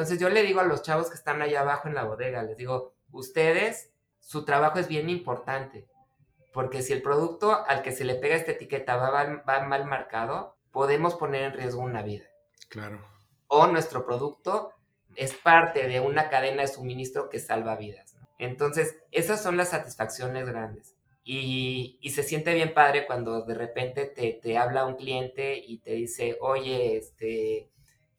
Entonces yo le digo a los chavos que están allá abajo en la bodega, les digo, ustedes, su trabajo es bien importante, porque si el producto al que se le pega esta etiqueta va, va mal marcado, podemos poner en riesgo una vida. Claro. O nuestro producto es parte de una cadena de suministro que salva vidas. Entonces, esas son las satisfacciones grandes. Y, se siente bien padre cuando de repente te, te, habla un cliente y te dice, oye, este,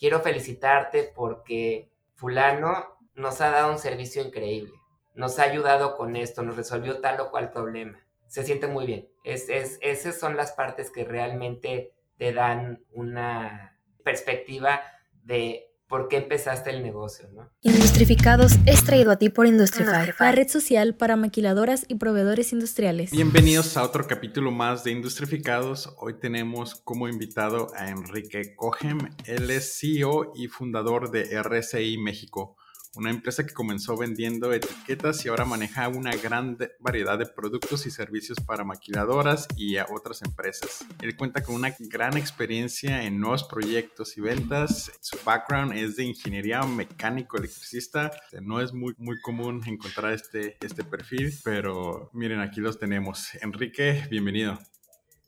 quiero felicitarte porque fulano nos ha dado un servicio increíble, nos ha ayudado con esto, nos resolvió tal o cual problema. Se siente muy bien. Es, es, esas son las partes que realmente te dan una perspectiva de por qué empezaste el negocio, ¿no? Industrificados es traído a ti por Industrify, la red social para maquiladoras y proveedores industriales. Bienvenidos a otro capítulo más de Industrificados. Hoy tenemos como invitado a Enrique Cohem. Él es CEO y fundador de RSI México, una empresa que comenzó vendiendo etiquetas y ahora maneja una gran variedad de productos y servicios para maquiladoras y otras empresas. Él cuenta con una gran experiencia en nuevos proyectos y ventas. Su background es de ingeniería mecánico electricista. No es muy, muy común encontrar este, este perfil, pero miren, aquí los tenemos. Enrique, bienvenido.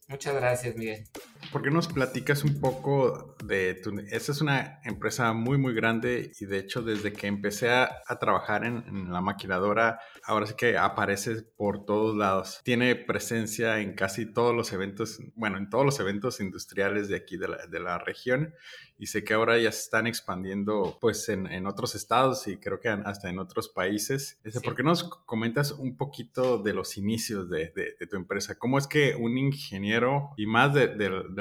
Muchas gracias, Miguel. ¿Por qué nos platicas un poco de tu... Esta es una empresa muy, muy grande y de hecho desde que empecé a, trabajar en, la maquinadora, ahora sí que aparece por todos lados. Tiene presencia en casi todos los eventos, bueno, en todos los eventos industriales de aquí de la, de la región y sé que ahora ya se están expandiendo pues en, en otros estados y creo que hasta en otros países. Este, ¿Por qué nos comentas un poquito de los inicios de, de, tu empresa? ¿Cómo es que un ingeniero y más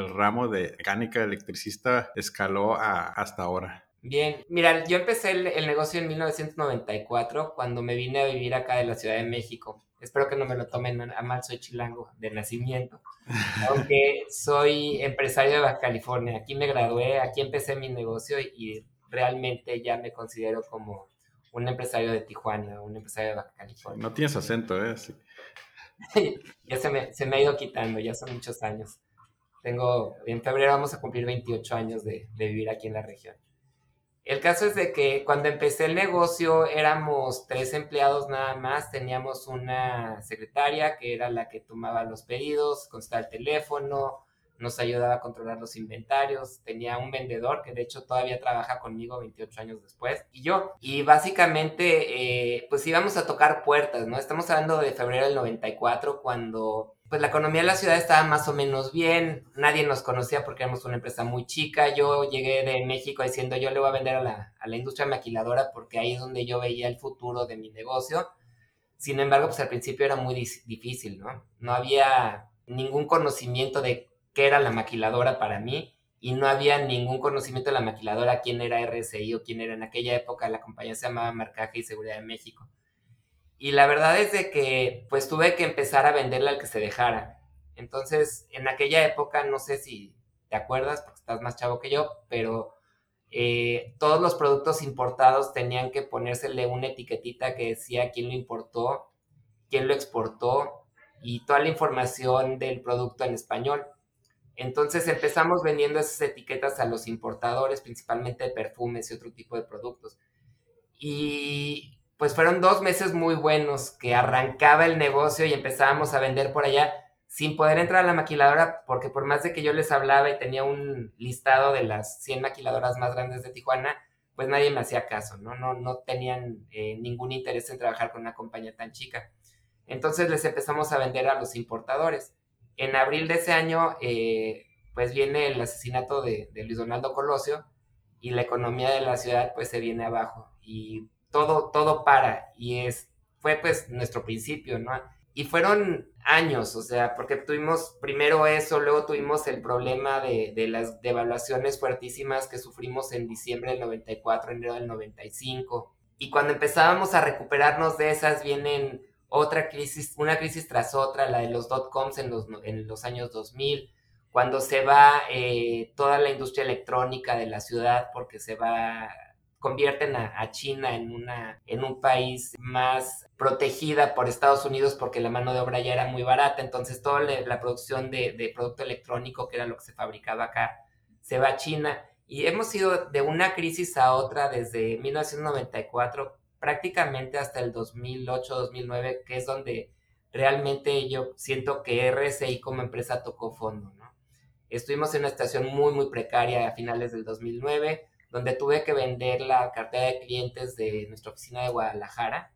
del ramo de mecánica electricista escaló a, hasta ahora? Bien, mira, yo empecé el, el, negocio en 1994 cuando me vine a vivir acá de la Ciudad de México. Espero que no me lo tomen a mal, soy chilango de nacimiento. Aunque soy empresario de Baja California. Aquí me gradué, aquí empecé mi negocio y realmente ya me considero como un empresario de Tijuana, un empresario de Baja California. No tienes acento, ¿eh? Sí. ya se me, se me, ha ido quitando, ya son muchos años. Tengo, en febrero vamos a cumplir 28 años de, de vivir aquí en la región. El caso es de que cuando empecé el negocio éramos tres empleados nada más, teníamos una secretaria que era la que tomaba los pedidos, constaba el teléfono, nos ayudaba a controlar los inventarios, tenía un vendedor que de hecho todavía trabaja conmigo 28 años después y yo. Y básicamente eh, pues íbamos a tocar puertas, ¿no? Estamos hablando de febrero del 94 cuando pues la economía de la ciudad estaba más o menos bien, nadie nos conocía porque éramos una empresa muy chica, yo llegué de México diciendo yo le voy a vender a la, a la industria maquiladora porque ahí es donde yo veía el futuro de mi negocio. Sin embargo, pues al principio era muy difícil, ¿no? No había ningún conocimiento de qué era la maquiladora para mí y no había ningún conocimiento de la maquiladora, quién era RSI o quién era en aquella época, la compañía se llamaba Marcaje y Seguridad de México. Y la verdad es de que pues tuve que empezar a venderle al que se dejara. Entonces, en aquella época, no sé si te acuerdas, porque estás más chavo que yo, pero eh, todos los productos importados tenían que ponérsele una etiquetita que decía quién lo importó, quién lo exportó y toda la información del producto en español. Entonces empezamos vendiendo esas etiquetas a los importadores, principalmente de perfumes y otro tipo de productos. Y pues fueron dos meses muy buenos que arrancaba el negocio y empezábamos a vender por allá sin poder entrar a la maquiladora, porque por más de que yo les hablaba y tenía un listado de las 100 maquiladoras más grandes de Tijuana, pues nadie me hacía caso, ¿no? No, no tenían eh, ningún interés en trabajar con una compañía tan chica. Entonces les empezamos a vender a los importadores. En abril de ese año, eh, pues viene el asesinato de, de Luis Donaldo Colosio y la economía de la ciudad pues se viene abajo. Y todo, todo para. Y es, fue pues nuestro principio, ¿no? Y fueron años, o sea, porque tuvimos primero eso, luego tuvimos el problema de, de las devaluaciones fuertísimas que sufrimos en diciembre del 94, enero del 95. Y cuando empezábamos a recuperarnos de esas, vienen otra crisis, una crisis tras otra, la de los dot-coms en los, en los años 2000, cuando se va eh, toda la industria electrónica de la ciudad porque se va convierten a, China en, una, en un país más protegida por Estados Unidos porque la mano de obra ya era muy barata, entonces toda la producción de, producto electrónico, que era lo que se fabricaba acá, se va a China Y hemos ido de una crisis a otra desde 1994 prácticamente hasta el 2008-2009, que es donde realmente yo siento que RSI como empresa tocó fondo, ¿no? Estuvimos en una situación muy, muy precaria a finales del 2009, donde tuve que vender la cartera de clientes de nuestra oficina de Guadalajara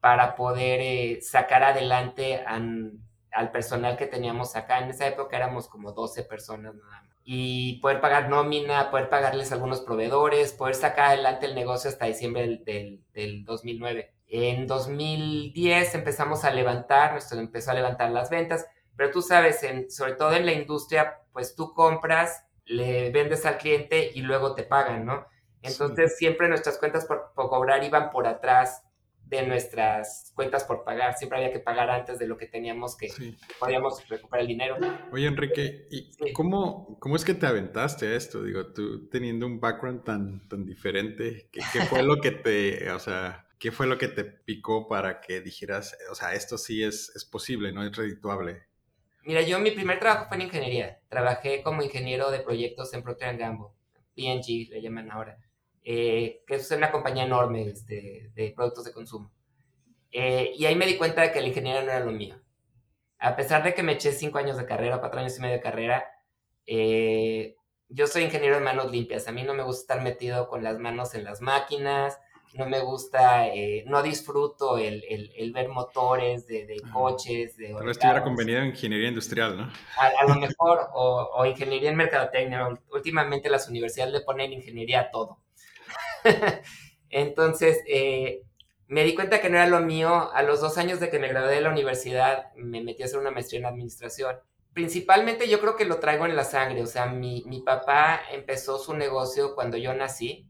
para poder eh, sacar adelante al personal que teníamos acá. En esa época éramos como 12 personas nada más y poder pagar nómina, poder pagarles algunos proveedores, poder sacar adelante el negocio hasta diciembre del, del, 2009. En 2010 empezamos a levantar, nuestro empezó a levantar las ventas, pero tú sabes, sobre todo en la industria, pues tú compras, le vendes al cliente y luego te pagan, ¿no? Entonces siempre nuestras cuentas por, por cobrar iban por atrás de nuestras cuentas por pagar. Siempre había que pagar antes de lo que teníamos que podíamos recuperar el dinero. Oye, Enrique, ¿y cómo, cómo es que te aventaste a esto? Digo, tú teniendo un background tan, tan diferente, ¿qué, fue lo que te, o sea, qué fue lo que te picó para que dijeras, o sea, esto sí es, es posible, no es redituable? Mira, yo mi primer trabajo fue en ingeniería. Trabajé como ingeniero de proyectos en Procter Gamble, PNG le llaman ahora. Eh, que es una compañía enorme este, de productos de consumo. Eh, y ahí me di cuenta de que la ingeniería no era lo mío. A pesar de que me eché cinco años de carrera, cuatro años y medio de carrera, eh, yo soy ingeniero de manos limpias. A mí no me gusta estar metido con las manos en las máquinas, no me gusta, no disfruto el, el, ver motores de, de coches. De Tal vez estuviera convenido en ingeniería industrial, ¿no? A, lo mejor, o, o, ingeniería en mercadotecnia. Últimamente las universidades le ponen ingeniería a todo. Entonces, eh, me di cuenta que no era lo mío. A los dos años de que me gradué de la universidad, me metí a hacer una maestría en administración. Principalmente yo creo que lo traigo en la sangre. O sea, mi, mi papá empezó su negocio cuando yo nací.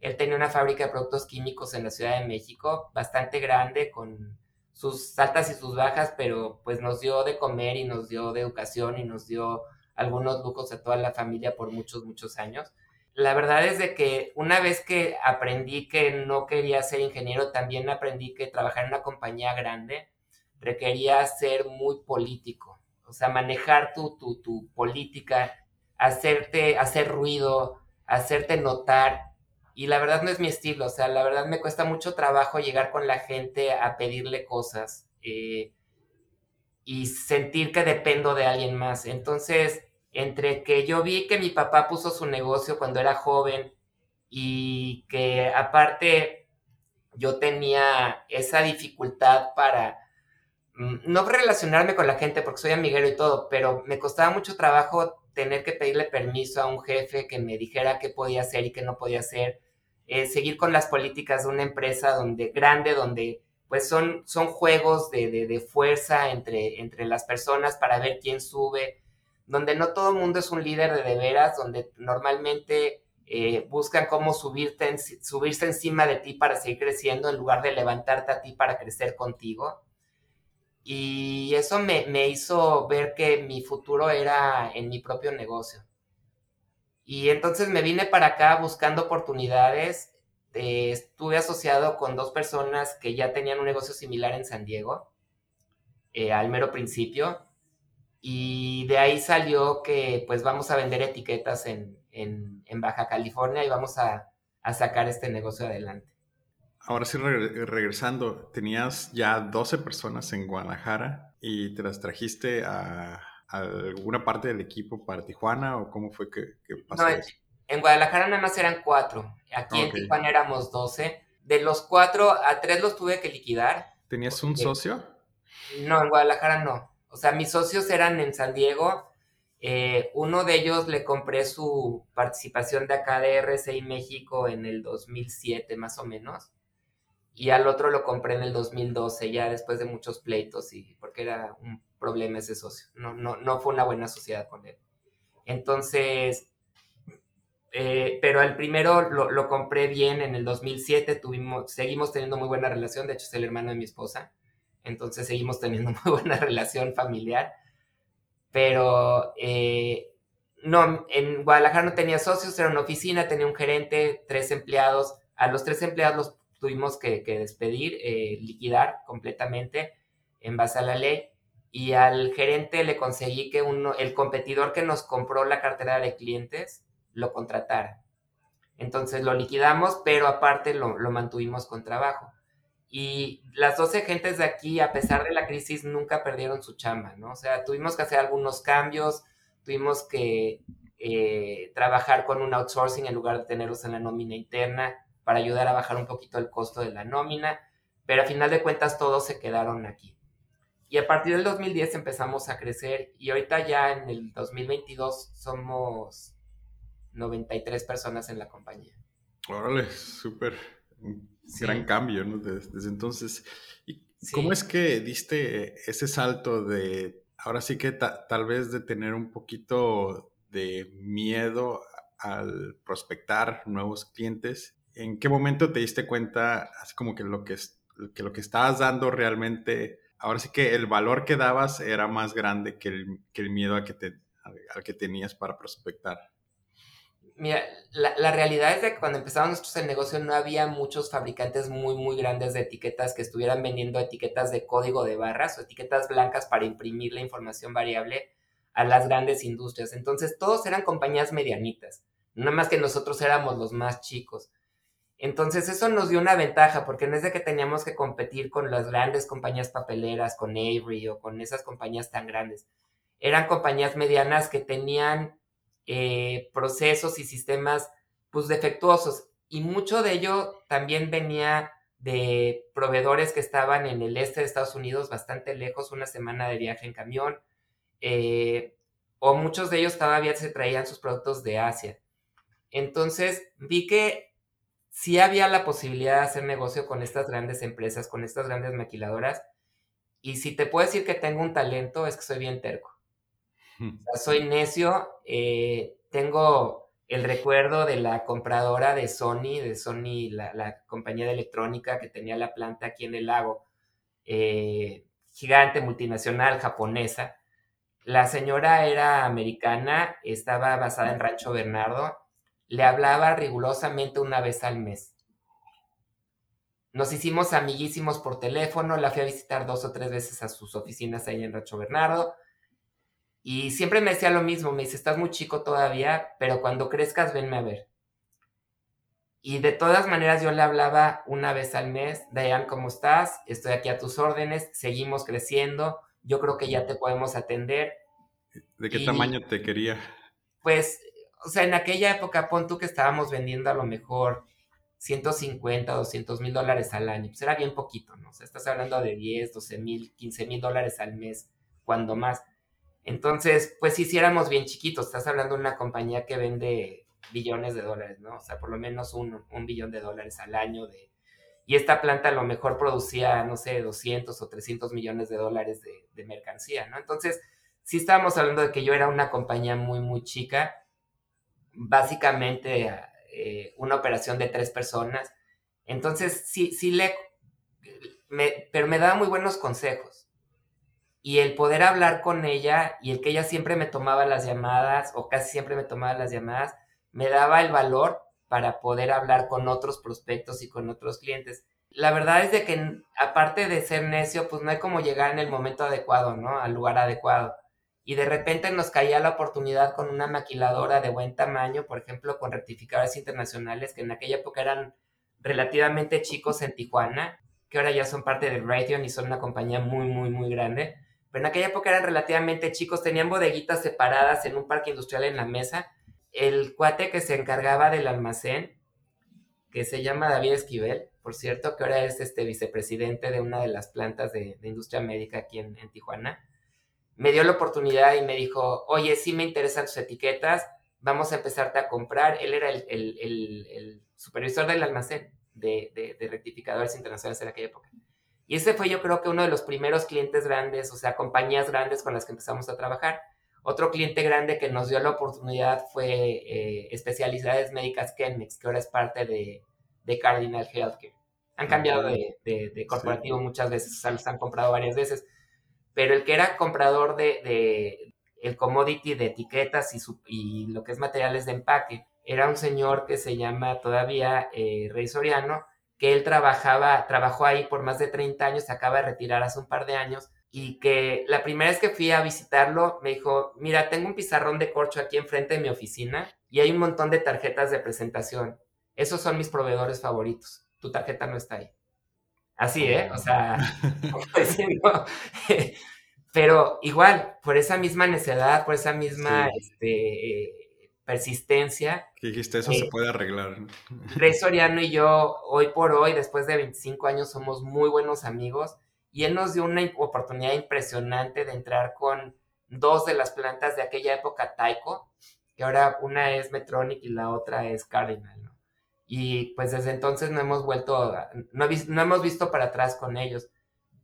Él tenía una fábrica de productos químicos en la Ciudad de México, bastante grande, con sus altas y sus bajas, pero pues nos dio de comer y nos dio de educación y nos dio algunos lujos a toda la familia por muchos, muchos años la verdad es de que una vez que aprendí que no quería ser ingeniero, también aprendí que trabajar en una compañía grande requería ser muy político, o sea, manejar tu, tu, tu política, hacerte, hacer ruido, hacerte notar. Y la verdad no es mi estilo, o sea, la verdad me cuesta mucho trabajo llegar con la gente a pedirle cosas eh, y sentir que dependo de alguien más. Entonces, entre que yo vi que mi papá puso su negocio cuando era joven y que aparte yo tenía esa dificultad para mm, no relacionarme con la gente porque soy amiguero y todo, pero me costaba mucho trabajo tener que pedirle permiso a un jefe que me dijera qué podía hacer y qué no podía hacer, eh, seguir con las políticas de una empresa donde grande, donde pues son, son juegos de, de fuerza entre, entre las personas para ver quién sube donde no todo el mundo es un líder de de veras, donde normalmente eh, buscan cómo subirte subirse encima de ti para seguir creciendo en lugar de levantarte a ti para crecer contigo. Y eso me, hizo ver que mi futuro era en mi propio negocio. Y entonces me vine para acá buscando oportunidades. Eh, estuve asociado con dos personas que ya tenían un negocio similar en San Diego, eh, al mero principio y de ahí salió que pues vamos a vender etiquetas en, Baja California y vamos a, sacar este negocio adelante. Ahora sí, regresando, tenías ya 12 personas en Guadalajara y te las trajiste a, alguna parte del equipo para Tijuana o cómo fue que, pasó no, En Guadalajara nada más eran cuatro, aquí en Tijuana éramos 12. De los cuatro, a tres los tuve que liquidar. ¿Tenías un socio? No, en Guadalajara no. O sea, mis socios eran en San Diego. Eh, uno de ellos le compré su participación de acá de RCI México en el 2007 más o menos. Y al otro lo compré en el 2012, ya después de muchos pleitos, y porque era un problema ese socio. No, no, no fue una buena sociedad con él. Entonces, eh, pero el primero lo, lo, compré bien en el 2007, tuvimos, seguimos teniendo muy buena relación, de hecho es el hermano de mi esposa entonces seguimos teniendo muy buena relación familiar, pero eh, no, en Guadalajara no tenía socios, era una oficina, tenía un gerente, tres empleados, a los tres empleados los tuvimos que, despedir, eh, liquidar completamente en base a la ley, y al gerente le conseguí que uno, el competidor que nos compró la cartera de clientes, lo contratara. Entonces lo liquidamos, pero aparte lo, lo mantuvimos con trabajo. Y las 12 gentes de aquí, a pesar de la crisis, nunca perdieron su chamba, ¿no? O sea, tuvimos que hacer algunos cambios, tuvimos que eh, trabajar con un outsourcing en lugar de tenerlos en la nómina interna para ayudar a bajar un poquito el costo de la nómina, pero a final de cuentas todos se quedaron aquí. Y a partir del 2010 empezamos a crecer y ahorita ya en el 2022 somos 93 personas en la compañía. Órale, súper gran cambio, ¿no? Desde, entonces. ¿Y cómo es que diste ese salto de, ahora sí que tal vez de tener un poquito de miedo al prospectar nuevos clientes? ¿En qué momento te diste cuenta, así como que lo que, que lo que estabas dando realmente, ahora sí que el valor que dabas era más grande que el, miedo al que tenías para prospectar? Mira, la, realidad es que cuando empezamos nosotros el negocio no había muchos fabricantes muy, muy grandes de etiquetas que estuvieran vendiendo etiquetas de código de barras o etiquetas blancas para imprimir la información variable a las grandes industrias. Entonces, todos eran compañías medianitas, nada más que nosotros éramos los más chicos. Entonces, eso nos dio una ventaja, porque no es de que teníamos que competir con las grandes compañías papeleras, con Avery o con esas compañías tan grandes. Eran compañías medianas que tenían eh, procesos y sistemas pues defectuosos. Y mucho de ello también venía de proveedores que estaban en el este de Estados Unidos, bastante lejos, una semana de viaje en camión, eh, o muchos de ellos todavía se traían sus productos de Asia. Entonces vi que sí había la posibilidad de hacer negocio con estas grandes empresas, con estas grandes maquiladoras, y si te puedo decir que tengo un talento, es que soy bien terco soy necio, eh, tengo el recuerdo de la compradora de Sony, de Sony, la, compañía de electrónica que tenía la planta aquí en el lago, eh, gigante multinacional japonesa. La señora era americana, estaba basada en Rancho Bernardo, le hablaba rigurosamente una vez al mes. Nos hicimos amiguísimos por teléfono, la fui a visitar dos o tres veces a sus oficinas ahí en Rancho Bernardo y siempre me decía lo mismo, me dice, estás muy chico todavía, pero cuando crezcas, venme a ver. Y de todas maneras yo le hablaba una vez al mes, Diane, ¿cómo estás? Estoy aquí a tus órdenes, seguimos creciendo, yo creo que ya te podemos atender. ¿De qué tamaño te quería? Pues, o sea, en aquella época, pon tú que estábamos vendiendo a lo mejor 150, 200 mil dólares al año, pues era bien poquito, ¿no? O sea, estás hablando de 10, 12 mil, 15 mil dólares al mes, cuando más. Entonces, pues si hiciéramos bien chiquitos, estás hablando de una compañía que vende billones de dólares, ¿no? O sea, por lo menos un, un billón de dólares al año de... Y esta planta a lo mejor producía, no sé, 200 o 300 millones de dólares de, mercancía, ¿no? Entonces, sí estábamos hablando de que yo era una compañía muy, muy chica, básicamente eh, una operación de tres personas. Entonces, sí, sí le... pero me daba muy buenos consejos y el poder hablar con ella y el que ella siempre me tomaba las llamadas o casi siempre me tomaba las llamadas, me daba el valor para poder hablar con otros prospectos y con otros clientes. La verdad es de que aparte de ser necio, pues no hay como llegar en el momento adecuado, ¿no? Al lugar adecuado. Y de repente nos caía la oportunidad con una maquiladora de buen tamaño, por ejemplo, con rectificadores internacionales que en aquella época eran relativamente chicos en Tijuana, que ahora ya son parte de Raytheon y son una compañía muy, muy, muy grande pero en aquella época eran relativamente chicos, tenían bodeguitas separadas en un parque industrial en la mesa. El cuate que se encargaba del almacén, que se llama David Esquivel, por cierto, que ahora es este vicepresidente de una de las plantas de, industria médica aquí en, Tijuana, me dio la oportunidad y me dijo, oye, sí me interesan tus etiquetas, vamos a empezarte a comprar. Él era el, supervisor del almacén de, de rectificadores internacionales en aquella época. Y ese fue yo creo que uno de los primeros clientes grandes, o sea, compañías grandes con las que empezamos a trabajar. Otro cliente grande que nos dio la oportunidad fue eh, Especialidades Médicas Kenmex, que ahora es parte de, Cardinal Healthcare. Han cambiado de, corporativo muchas veces, o sea, los han comprado varias veces, pero el que era comprador de, el commodity de etiquetas y, y, lo que es materiales de empaque, era un señor que se llama todavía eh, Rey Soriano, que él trabajaba, trabajó ahí por más de 30 años, se acaba de retirar hace un par de años, y que la primera vez que fui a visitarlo me dijo, mira, tengo un pizarrón de corcho aquí enfrente de mi oficina y hay un montón de tarjetas de presentación. Esos son mis proveedores favoritos. Tu tarjeta no está ahí. Así, ¿eh? O sea, pero igual, por esa misma necedad, por esa misma este, persistencia. Que dijiste, eso se eh, puede arreglar. Rey Soriano y yo, hoy por hoy, después de 25 años, somos muy buenos amigos y él nos dio una oportunidad impresionante de entrar con dos de las plantas de aquella época Taiko, que ahora una es Metronic y la otra es Cardinal, ¿no? Y pues desde entonces no hemos vuelto, no, no hemos visto para atrás con ellos.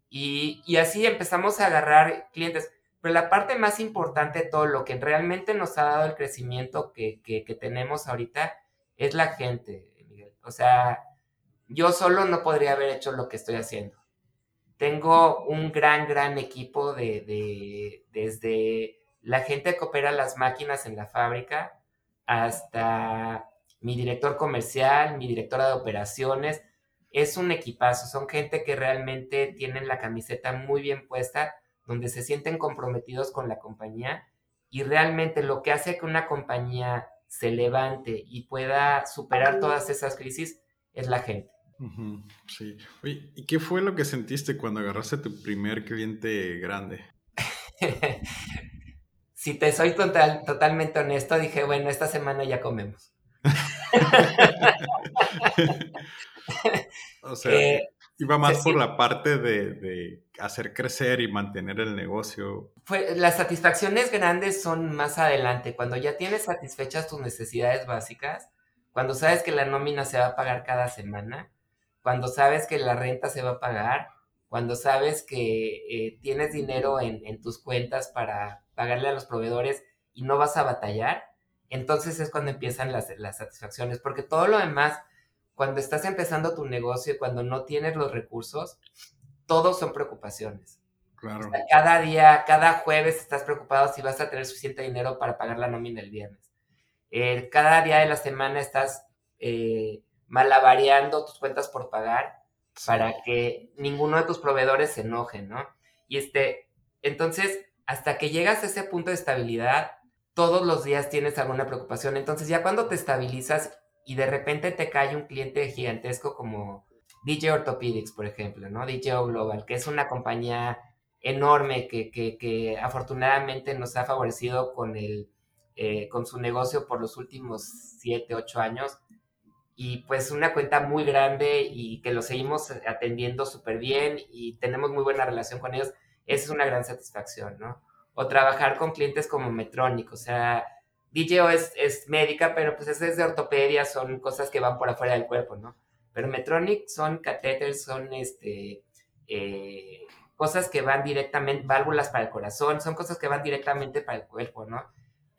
Y, y, así empezamos a agarrar clientes. Pero la parte más importante de todo, lo que realmente nos ha dado el crecimiento que, que, que tenemos ahorita, es la gente, Miguel. O sea, yo solo no podría haber hecho lo que estoy haciendo tengo un gran, gran equipo de, desde la gente que opera las máquinas en la fábrica hasta mi director comercial, mi directora de operaciones. Es un equipazo, son gente que realmente tienen la camiseta muy bien puesta, donde se sienten comprometidos con la compañía y realmente lo que hace que una compañía se levante y pueda superar todas esas crisis es la gente. Sí. Oye, ¿y qué fue lo que sentiste cuando agarraste tu primer cliente grande? si te soy total, totalmente honesto, dije, bueno, esta semana ya comemos. o sea, eh, iba más por la parte de, hacer crecer y mantener el negocio. Las satisfacciones grandes son más adelante, cuando ya tienes satisfechas tus necesidades básicas, cuando sabes que la nómina se va a pagar cada semana, cuando sabes que la renta se va a pagar, cuando sabes que eh, tienes dinero en, tus cuentas para pagarle a los proveedores y no vas a batallar, entonces es cuando empiezan las, satisfacciones, porque todo lo demás, cuando estás empezando tu negocio y cuando no tienes los recursos, todos son preocupaciones. Claro. cada día, cada jueves estás preocupado si vas a tener suficiente dinero para pagar la nómina el viernes. Eh, cada día de la semana estás eh, malabareando tus cuentas por pagar para que ninguno de tus proveedores se enoje, ¿no? Y este, entonces, hasta que llegas a ese punto de estabilidad, todos los días tienes alguna preocupación. Entonces, ya cuando te estabilizas y de repente te cae un cliente gigantesco como DJ Orthopedics, por ejemplo, ¿no? DJO Global, que es una compañía enorme que, que, afortunadamente nos ha favorecido con, el, eh, con su negocio por los últimos 7, 8 años y pues una cuenta muy grande y que lo seguimos atendiendo súper bien y tenemos muy buena relación con ellos, esa es una gran satisfacción, ¿no? O trabajar con clientes como Metronic, o sea, DJO es, es médica, pero pues es de ortopedia, son cosas que van por afuera del cuerpo, ¿no? Pero Metronic son catéteres, son este, eh, cosas que van directamente, válvulas para el corazón, son cosas que van directamente para el cuerpo, ¿no?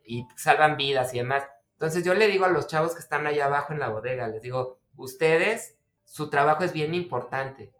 Y salvan vidas y demás. Entonces yo le digo a los chavos que están allá abajo en la bodega, les digo, ustedes, su trabajo es bien importante,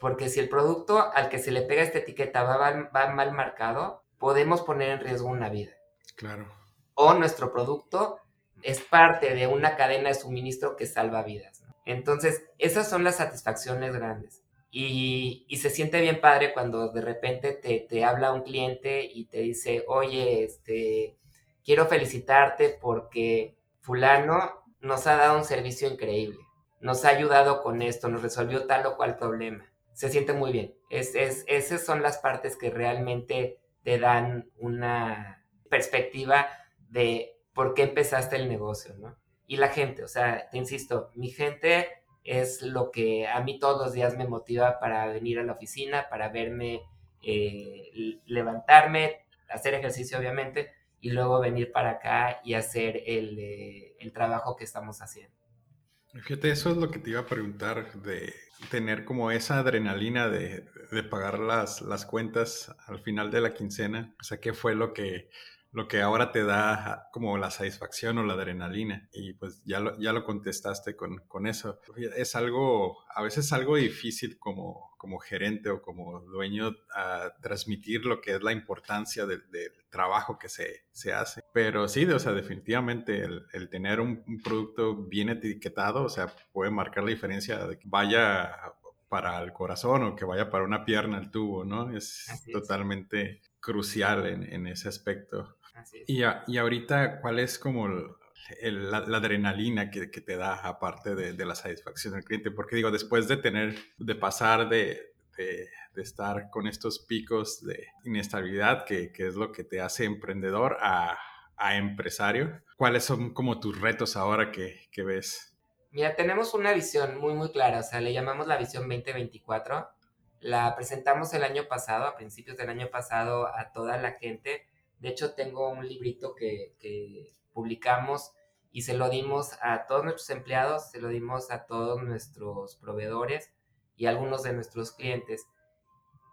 porque si el producto al que se le pega esta etiqueta va, mal marcado, podemos poner en riesgo una vida. Claro. O nuestro producto es parte de una cadena de suministro que salva vidas. Entonces, esas son las satisfacciones grandes. Y, se siente bien padre cuando de repente te, te habla un cliente y te dice, oye, este, quiero felicitarte porque fulano nos ha dado un servicio increíble, nos ha ayudado con esto, nos resolvió tal o cual problema. Se siente muy bien. Es, esas son las partes que realmente te dan una perspectiva de por qué empezaste el negocio, ¿no? Y la gente, o sea, te insisto, mi gente es lo que a mí todos los días me motiva para venir a la oficina, para verme, eh, levantarme, hacer ejercicio obviamente, y luego venir para acá y hacer el, eh, el trabajo que estamos haciendo. Fíjate, eso es lo que te iba a preguntar, de tener como esa adrenalina de, de, pagar las, las cuentas al final de la quincena. O sea, ¿qué fue lo que, lo que ahora te da como la satisfacción o la adrenalina. Y pues ya lo, ya lo contestaste con, con eso. Es algo, a veces algo difícil como, como gerente o como dueño a transmitir lo que es la importancia del, trabajo que se, se, hace. Pero sí, o sea, definitivamente el, el tener un, un, producto bien etiquetado, o sea, puede marcar la diferencia de que vaya para el corazón o que vaya para una pierna el tubo, ¿no? Es totalmente crucial en, ese aspecto. Y, y, ahorita, ¿cuál es como la, adrenalina que, te da aparte de, la satisfacción del cliente? Porque digo, después de tener, de pasar de, de, estar con estos picos de inestabilidad, que, que, es lo que te hace emprendedor a, a empresario, ¿cuáles son como tus retos ahora que, que ves? Mira, tenemos una visión muy, muy clara, o sea, le llamamos la visión 2024. La presentamos el año pasado, a principios del año pasado, a toda la gente. De hecho, tengo un librito que, que publicamos y se lo dimos a todos nuestros empleados, se lo dimos a todos nuestros proveedores y a algunos de nuestros clientes.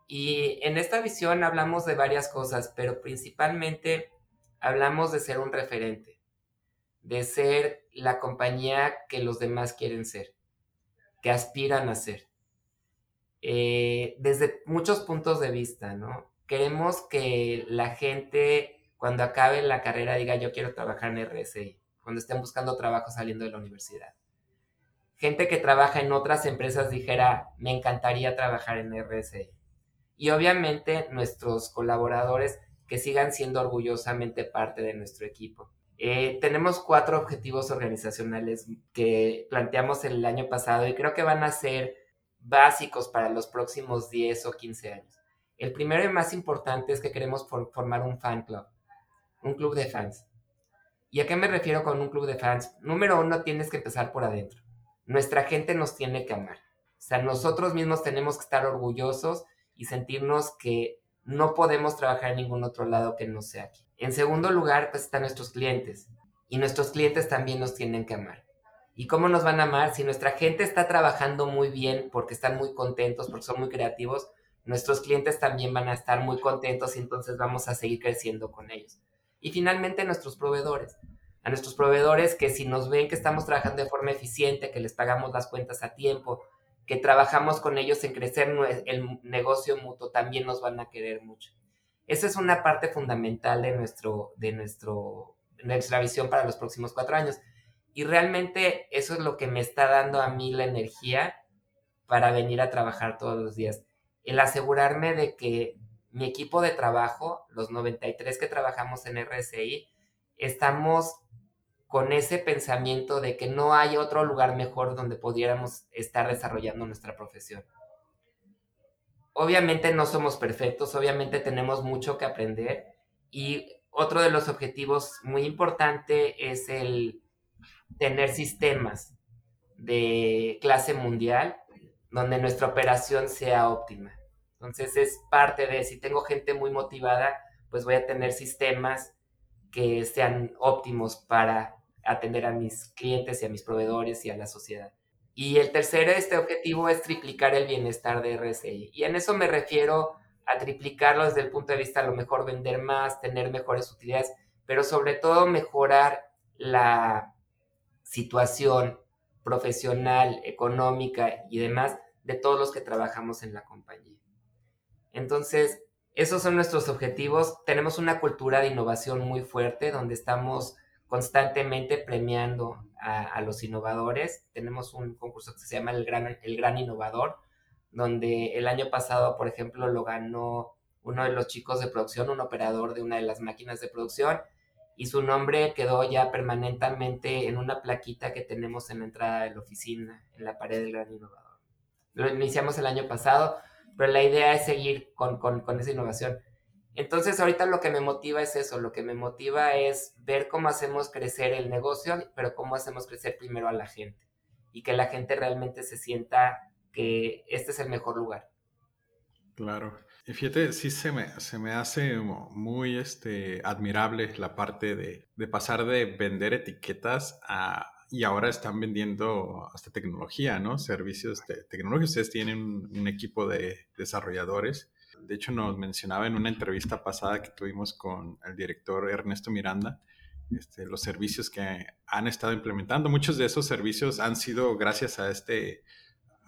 Y en esta visión hablamos de varias cosas, pero principalmente hablamos de ser un referente de ser la compañía que los demás quieren ser, que aspiran a ser. Eh, desde muchos puntos de vista, ¿no? Queremos que la gente cuando acabe la carrera diga yo quiero trabajar en RSI, cuando estén buscando trabajo saliendo de la universidad. Gente que trabaja en otras empresas dijera me encantaría trabajar en RSI. Y obviamente nuestros colaboradores que sigan siendo orgullosamente parte de nuestro equipo. Eh, tenemos cuatro objetivos organizacionales que planteamos el año pasado y creo que van a ser básicos para los próximos 10 o 15 años. El primero y más importante es que queremos formar un fan club, un club de fans. ¿Y a qué me refiero con un club de fans? Número uno, tienes que empezar por adentro. Nuestra gente nos tiene que amar. O sea, nosotros mismos tenemos que estar orgullosos y sentirnos que no podemos trabajar en ningún otro lado que no sea aquí. En segundo lugar, pues están nuestros clientes. Y nuestros clientes también nos tienen que amar. ¿Y cómo nos van a amar? Si nuestra gente está trabajando muy bien porque están muy contentos, porque son muy creativos, nuestros clientes también van a estar muy contentos y entonces vamos a seguir creciendo con ellos. Y finalmente nuestros proveedores. A nuestros proveedores que si nos ven que estamos trabajando de forma eficiente, que les pagamos las cuentas a tiempo, que trabajamos con ellos en crecer el negocio mutuo, también nos van a querer mucho. Esa es una parte fundamental de, nuestro, de nuestro, nuestra visión para los próximos cuatro años. Y realmente eso es lo que me está dando a mí la energía para venir a trabajar todos los días. El asegurarme de que mi equipo de trabajo, los 93 que trabajamos en RSI, estamos con ese pensamiento de que no hay otro lugar mejor donde pudiéramos estar desarrollando nuestra profesión obviamente no somos perfectos, obviamente tenemos mucho que aprender y otro de los objetivos muy importante es el tener sistemas de clase mundial donde nuestra operación sea óptima. Entonces es parte de, si tengo gente muy motivada, pues voy a tener sistemas que sean óptimos para atender a mis clientes y a mis proveedores y a la sociedad. Y el tercer este objetivo es triplicar el bienestar de RSI. Y en eso me refiero a triplicarlo desde el punto de vista a lo mejor vender más, tener mejores utilidades, pero sobre todo mejorar la situación profesional, económica y demás de todos los que trabajamos en la compañía. Entonces, esos son nuestros objetivos. Tenemos una cultura de innovación muy fuerte donde estamos constantemente premiando a, los innovadores. Tenemos un concurso que se llama el Gran, el Gran Innovador, donde el año pasado, por ejemplo, lo ganó uno de los chicos de producción, un operador de una de las máquinas de producción, y su nombre quedó ya permanentemente en una plaquita que tenemos en la entrada de la oficina, en la pared del Gran Innovador. Lo iniciamos el año pasado, pero la idea es seguir con, con, con esa innovación. Entonces ahorita lo que me motiva es eso, lo que me motiva es ver cómo hacemos crecer el negocio, pero cómo hacemos crecer primero a la gente y que la gente realmente se sienta que este es el mejor lugar. Claro. Y fíjate, sí se me, se me hace muy este, admirable la parte de, de pasar de vender etiquetas a, y ahora están vendiendo hasta tecnología, ¿no? Servicios de tecnología. Ustedes tienen un equipo de desarrolladores de hecho, nos mencionaba en una entrevista pasada que tuvimos con el director Ernesto Miranda, este, los servicios que han estado implementando. Muchos de esos servicios han sido gracias a este,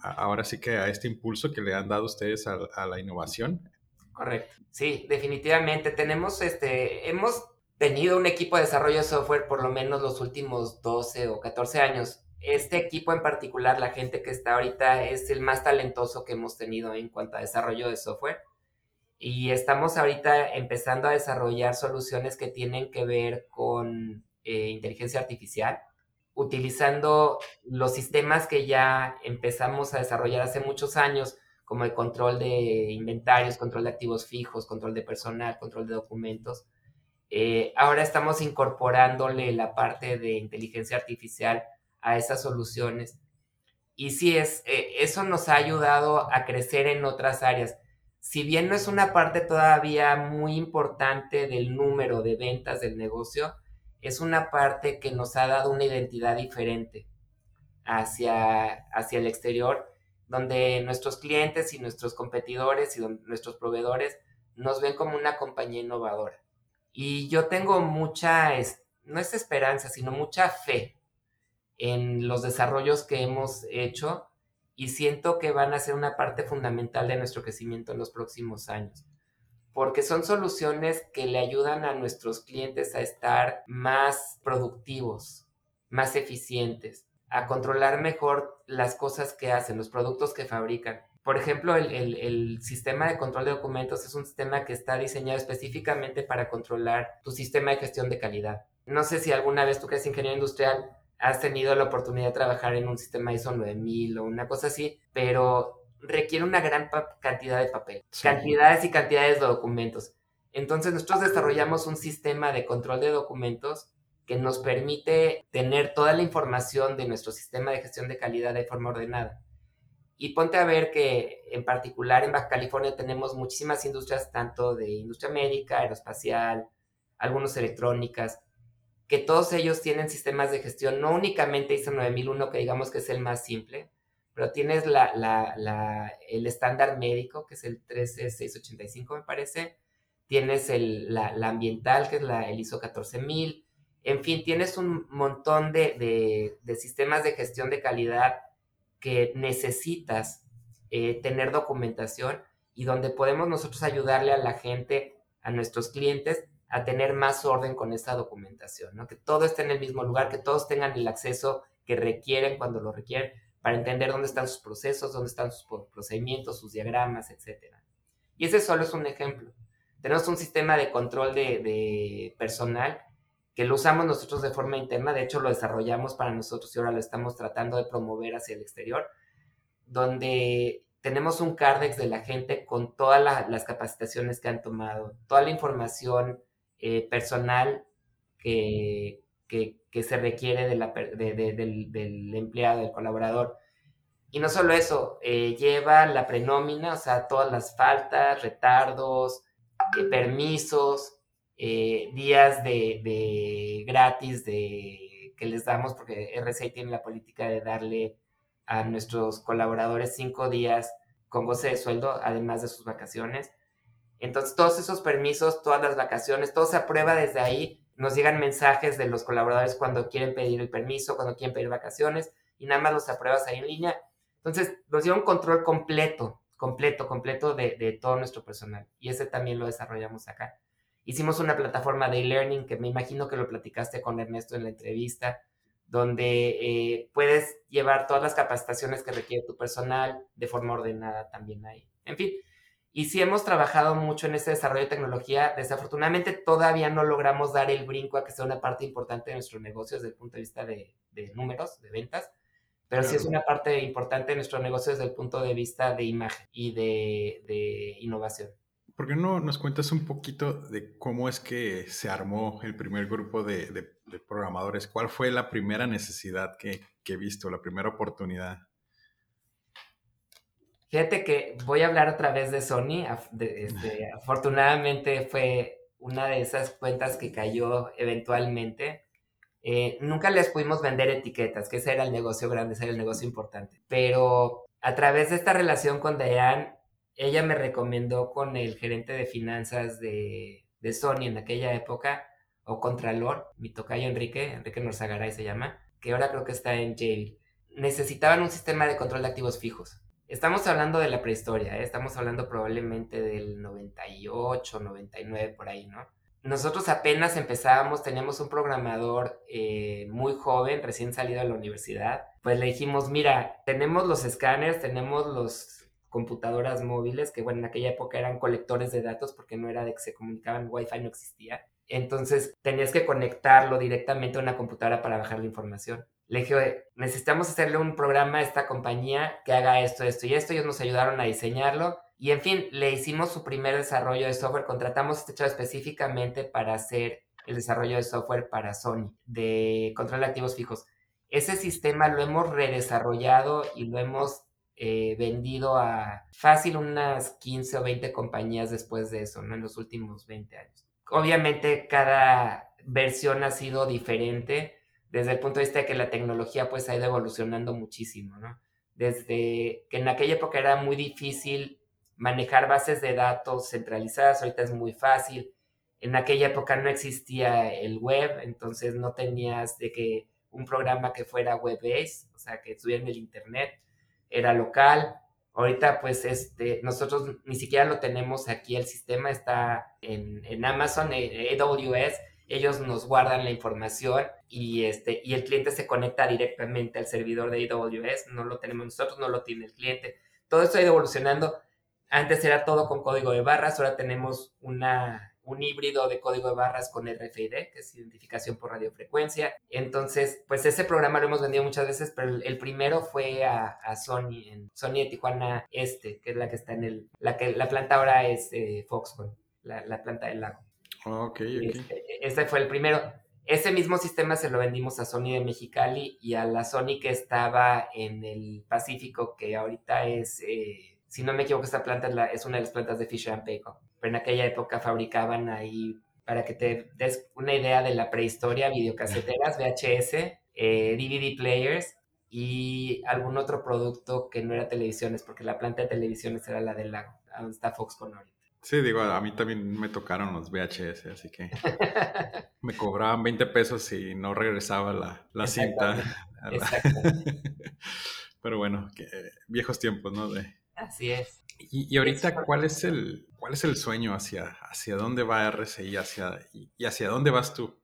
ahora sí que a este impulso que le han dado ustedes a, la innovación. Correcto. Sí, definitivamente. Tenemos, este, hemos tenido un equipo de desarrollo de software por lo menos los últimos 12 o 14 años este equipo en particular, la gente que está ahorita, es el más talentoso que hemos tenido en cuanto a desarrollo de software. Y estamos ahorita empezando a desarrollar soluciones que tienen que ver con eh, inteligencia artificial, utilizando los sistemas que ya empezamos a desarrollar hace muchos años, como el control de inventarios, control de activos fijos, control de personal, control de documentos. Eh, ahora estamos incorporándole la parte de inteligencia artificial a esas soluciones. Y sí, es, eh, eso nos ha ayudado a crecer en otras áreas. Si bien no es una parte todavía muy importante del número de ventas del negocio, es una parte que nos ha dado una identidad diferente hacia, hacia el exterior, donde nuestros clientes y nuestros competidores y nuestros proveedores nos ven como una compañía innovadora. Y yo tengo mucha, no es esperanza, sino mucha fe en los desarrollos que hemos hecho y siento que van a ser una parte fundamental de nuestro crecimiento en los próximos años, porque son soluciones que le ayudan a nuestros clientes a estar más productivos, más eficientes, a controlar mejor las cosas que hacen, los productos que fabrican. Por ejemplo, el, el, sistema de control de documentos es un sistema que está diseñado específicamente para controlar tu sistema de gestión de calidad. No sé si alguna vez tú que eres ingeniero industrial has tenido la oportunidad de trabajar en un sistema ISO 9000 o una cosa así, pero requiere una gran cantidad de papel, cantidades y cantidades de documentos. Entonces nosotros desarrollamos un sistema de control de documentos que nos permite tener toda la información de nuestro sistema de gestión de calidad de forma ordenada. Y ponte a ver que en particular en Baja California tenemos muchísimas industrias, tanto de industria médica, aeroespacial, algunos electrónicas, que todos ellos tienen sistemas de gestión, no únicamente ISO 9001, que digamos que es el más simple, pero tienes el estándar médico, que es el 13685, me parece, tienes el, la, ambiental, que es la, el ISO 14000, en fin, tienes un montón de, sistemas de gestión de calidad que necesitas eh, tener documentación y donde podemos nosotros ayudarle a la gente, a nuestros clientes, a tener más orden con esta documentación, ¿no? Que todo esté en el mismo lugar, que todos tengan el acceso que requieren cuando lo requieren para entender dónde están sus procesos, dónde están sus procedimientos, sus diagramas, etc. Y ese solo es un ejemplo. Tenemos un sistema de control de, de personal que lo usamos nosotros de forma interna, de hecho lo desarrollamos para nosotros y ahora lo estamos tratando de promover hacia el exterior, donde tenemos un CARDEX de la gente con todas las capacitaciones que han tomado, toda la información eh, personal que, que, se requiere de la, del, empleado, del colaborador. Y no solo eso, eh, lleva la prenómina, o sea, todas las faltas, retardos, eh, permisos, días de, gratis de, que les damos, porque RCI tiene la política de darle a nuestros colaboradores cinco días con goce de sueldo, además de sus vacaciones. Entonces, todos esos permisos, todas las vacaciones, todo se aprueba desde ahí. Nos llegan mensajes de los colaboradores cuando quieren pedir el permiso, cuando quieren pedir vacaciones, y nada más los apruebas ahí en línea. Entonces, nos dio un control completo, completo, completo de, todo nuestro personal. Y ese también lo desarrollamos acá. Hicimos una plataforma de e-learning que me imagino que lo platicaste con Ernesto en la entrevista, donde eh, puedes llevar todas las capacitaciones que requiere tu personal de forma ordenada también ahí. En fin, y sí hemos trabajado mucho en ese desarrollo de tecnología. Desafortunadamente todavía no logramos dar el brinco a que sea una parte importante de nuestro negocio desde el punto de vista de, números, de ventas. Pero sí es una parte importante de nuestro negocio desde el punto de vista de imagen y de, innovación. ¿Por qué no nos cuentas un poquito de cómo es que se armó el primer grupo de, programadores? ¿Cuál fue la primera necesidad que, que he visto, la primera oportunidad? Fíjate que voy a hablar otra vez de Sony. Este, afortunadamente fue una de esas cuentas que cayó eventualmente. Eh, nunca les pudimos vender etiquetas, que ese era el negocio grande, ese era el negocio importante. Pero a través de esta relación con Diane, ella me recomendó con el gerente de finanzas de, Sony en aquella época, o Contralor, mi tocayo Enrique, Enrique Norzagaray se llama, que ahora creo que está en Yale. Necesitaban un sistema de control de activos fijos Estamos hablando de la prehistoria, ¿eh? estamos hablando probablemente del 98, 99 por ahí, ¿no? nosotros apenas empezábamos, teníamos un programador eh, muy joven, recién salido de la universidad, pues le dijimos, mira, tenemos los escáneres, tenemos los computadoras móviles, que bueno, en aquella época eran colectores de datos porque no era de que se comunicaban, Wi-Fi no existía. Entonces tenías que conectarlo directamente a una computadora para bajar la información. Le dije, necesitamos hacerle un programa a esta compañía que haga esto, esto y esto. Ellos nos ayudaron a diseñarlo. Y en fin, le hicimos su primer desarrollo de software. Contratamos este chavo específicamente para hacer el desarrollo de software para Sony, de control de activos fijos. Ese sistema lo hemos redesarrollado y lo hemos eh, vendido a fácil unas 15 o 20 compañías después de eso, ¿no? En los últimos 20 años. Obviamente cada versión ha sido diferente desde el punto de vista de que la tecnología pues ha ido evolucionando muchísimo, ¿no? Desde que en aquella época era muy difícil manejar bases de datos centralizadas, ahorita es muy fácil. En aquella época no existía el web, entonces no tenías de que un programa que fuera web-based, o sea, que estuviera en el internet, era local. Ahorita, pues, este, nosotros ni siquiera lo tenemos aquí, el sistema está en, en Amazon, AWS, ellos nos guardan la información y, este, y el cliente se conecta directamente al servidor de AWS, no lo tenemos nosotros, no lo tiene el cliente. Todo esto ha ido evolucionando. Antes era todo con código de barras, ahora tenemos una, un híbrido de código de barras con RFID, que es identificación por radiofrecuencia. Entonces, pues ese programa lo hemos vendido muchas veces, pero el, primero fue a, Sony, en Sony de Tijuana Este, que es la que está en el, la que la planta ahora es eh, Foxconn, la, la planta del lago. Ok, este, ese fue el primero. Ese mismo sistema se lo vendimos a Sony de Mexicali y a la Sony que estaba en el Pacífico, que ahorita es, eh, si no me equivoco, esta planta es, una de las plantas de Fisher and Paykel. Pero en aquella época fabricaban ahí, para que te des una idea de la prehistoria, videocaseteras, VHS, DVD eh, players y algún otro producto que no era televisiones, porque la planta de televisiones era la del lago, donde está Foxconn ahorita. Sí, digo, a mí también me tocaron los VHS, así que me cobraban 20 pesos y no regresaba la, la cinta. Pero bueno, viejos tiempos, ¿no? De... Así es. Y, ahorita, ¿cuál es el, cuál es el sueño hacia, hacia dónde va RSI hacia, y, hacia dónde vas tú?